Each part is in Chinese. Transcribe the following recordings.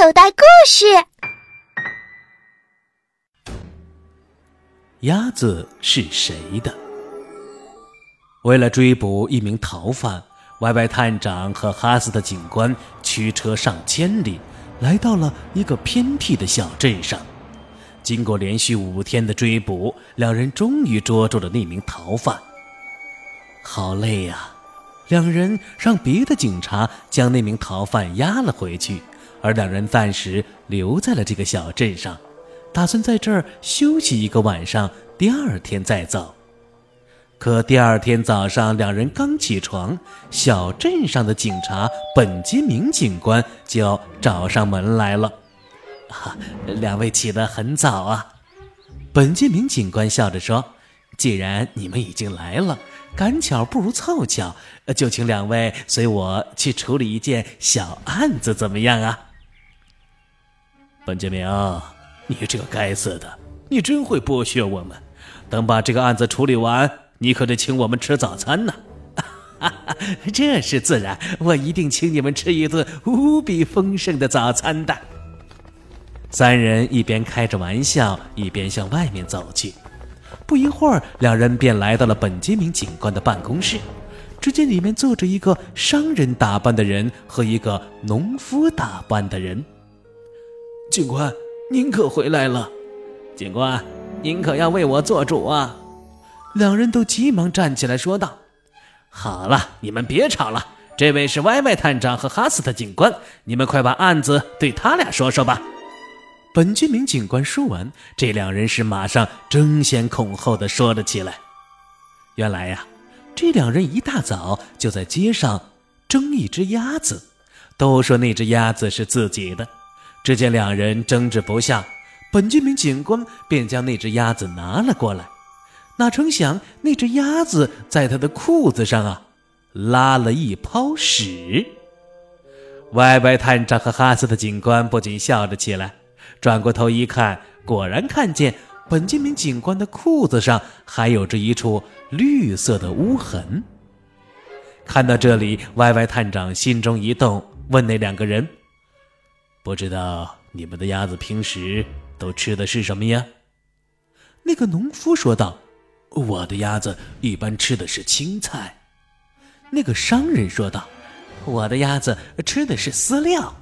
口袋故事。鸭子是谁的？为了追捕一名逃犯，歪歪探长和哈斯特警官驱车上千里，来到了一个偏僻的小镇上。经过连续五天的追捕，两人终于捉住了那名逃犯。好累呀！两人让别的警察将那名逃犯押了回去，而两人暂时留在了这个小镇上，打算在这儿休息一个晚上，第二天再走。可第二天早上，两人刚起床，小镇上的警察本杰明警官就找上门来了。哈，两位起得很早啊！本杰明警官笑着说：“既然你们已经来了，赶巧不如凑巧，就请两位随我去处理一件小案子，怎么样啊？”本杰明，你这个该死的，你真会剥削我们！等把这个案子处理完，你可得请我们吃早餐呢！这是自然，我一定请你们吃一顿无比丰盛的早餐的。三人一边开着玩笑，一边向外面走去。不一会儿，两人便来到了本杰明警官的办公室。只见里面坐着一个商人打扮的人和一个农夫打扮的人。警官，您可回来了！警官，您可要为我做主啊！两人都急忙站起来说道：“好了，你们别吵了。这位是歪歪探长和哈斯特警官，你们快把案子对他俩说说吧。”本杰明警官说完，这两人是马上争先恐后的说了起来。原来呀，这两人一大早就在街上争一只鸭子，都说那只鸭子是自己的。只见两人争执不下，本杰明警官便将那只鸭子拿了过来。哪成想，那只鸭子在他的裤子上啊，拉了一泡屎。歪歪探长和哈斯特警官不禁笑了起来。转过头一看，果然看见本杰明警官的裤子上还有着一处绿色的污痕。看到这里，歪歪探长心中一动，问那两个人：“不知道你们的鸭子平时都吃的是什么呀？”那个农夫说道：“我的鸭子一般吃的是青菜。”那个商人说道：“我的鸭子吃的是饲料。”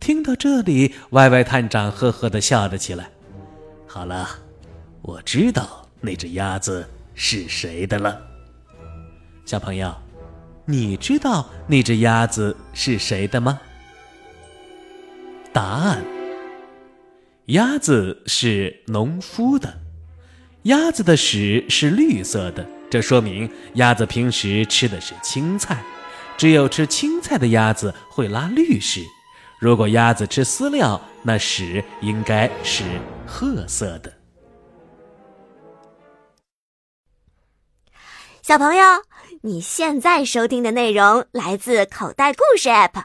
听到这里，歪歪探长呵呵的笑了起来。好了，我知道那只鸭子是谁的了。小朋友，你知道那只鸭子是谁的吗？答案：鸭子是农夫的。鸭子的屎是绿色的，这说明鸭子平时吃的是青菜。只有吃青菜的鸭子会拉绿屎。如果鸭子吃饲料，那屎应该是褐色的。小朋友，你现在收听的内容来自口袋故事 App。